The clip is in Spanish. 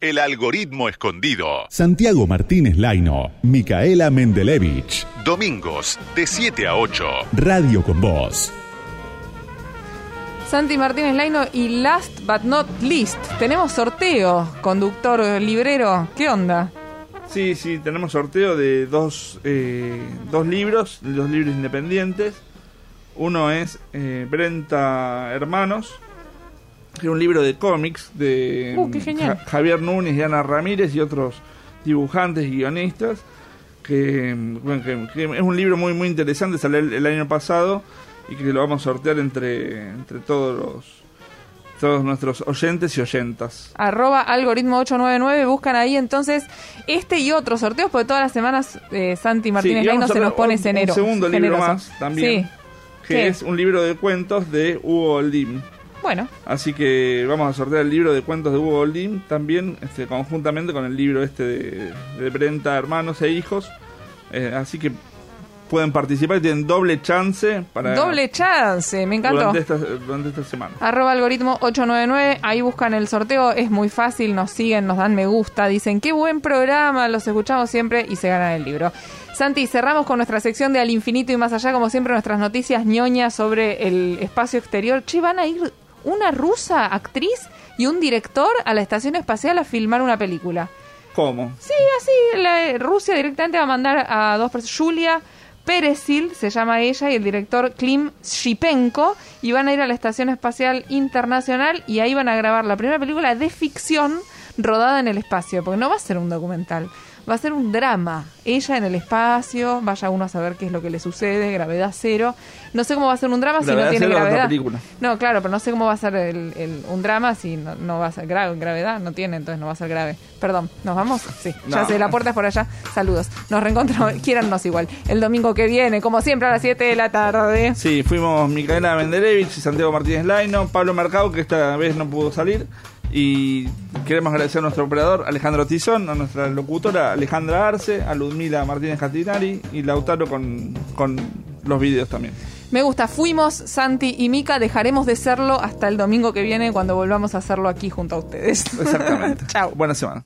El algoritmo escondido. Santiago Martínez Laino, Micaela Mendelevich. Domingos de 7 a 8. Radio con Voz. Santi Martínez Laino y last but not least, tenemos sorteo, conductor librero, ¿qué onda? Sí, sí, tenemos sorteo de dos, eh, dos libros, dos libros independientes. Uno es eh, Brenta Hermanos, que es un libro de cómics de Uh. Ja- Javier Núñez y Ana Ramírez y otros dibujantes y guionistas. Que, bueno, que- que es un libro muy muy interesante, salió el, el año pasado y que lo vamos a sortear entre, entre todos los todos nuestros oyentes y oyentas. Arroba algoritmo 899, buscan ahí entonces este y otros sorteos, porque todas las semanas eh, Santi Martínez Sí, a se nos pone cenero. Un segundo libro más también. Sí, Que ¿Qué? es un libro de cuentos de Hugo Oldín. Bueno, Así que vamos a sortear el libro de cuentos de Hugo Oldín también, este, conjuntamente con el libro este de, de Brenta, Hermanos e Hijos. Eh, así que pueden participar y tienen doble chance para doble chance, me encantó. durante esta, durante esta semana. Arroba algoritmo 899, ahí buscan el sorteo, es muy fácil, nos siguen, nos dan me gusta, dicen qué buen programa, los escuchamos siempre y se ganan el libro. Santi, cerramos con nuestra sección de Al Infinito y Más Allá, como siempre nuestras noticias ñoñas sobre el espacio exterior. Che, van a ir una rusa actriz y un director a la estación espacial a filmar una película. ¿Cómo? Sí, así, la, Rusia directamente va a mandar a dos personas, Julia Perezil, se llama ella, y el director Klim Shipenko, y van a ir a la Estación Espacial Internacional y ahí van a grabar la primera película de ficción rodada en el espacio, porque no va a ser un documental, va a ser un drama. Ella en el espacio, vaya uno a saber qué es lo que le sucede, gravedad cero. No sé cómo va a ser un drama si no tiene cero es otra gravedad. película. No, claro, pero no sé cómo va a ser el, el- un drama si no, no va a ser grave. Gravedad no tiene, entonces no va a ser grave. Perdón, ¿nos vamos? Sí, ya No. sé, la puerta es por allá. Saludos. Nos reencontramos, quiérannos igual. El domingo que viene, como siempre, a las 7 de la tarde. Sí, fuimos Micaela Mendelevich y Santiago Martínez Laino, Pablo Mercado, que esta vez no pudo salir. Y queremos agradecer a nuestro operador Alejandro Tizón, a nuestra locutora Alejandra Arce, a Ludmila Martínez Catinari y Lautaro con, con los vídeos también. Me gusta, fuimos Santi y Mica, dejaremos de serlo hasta el domingo que viene cuando volvamos a hacerlo aquí junto a ustedes. Exactamente. Chao. Buena semana.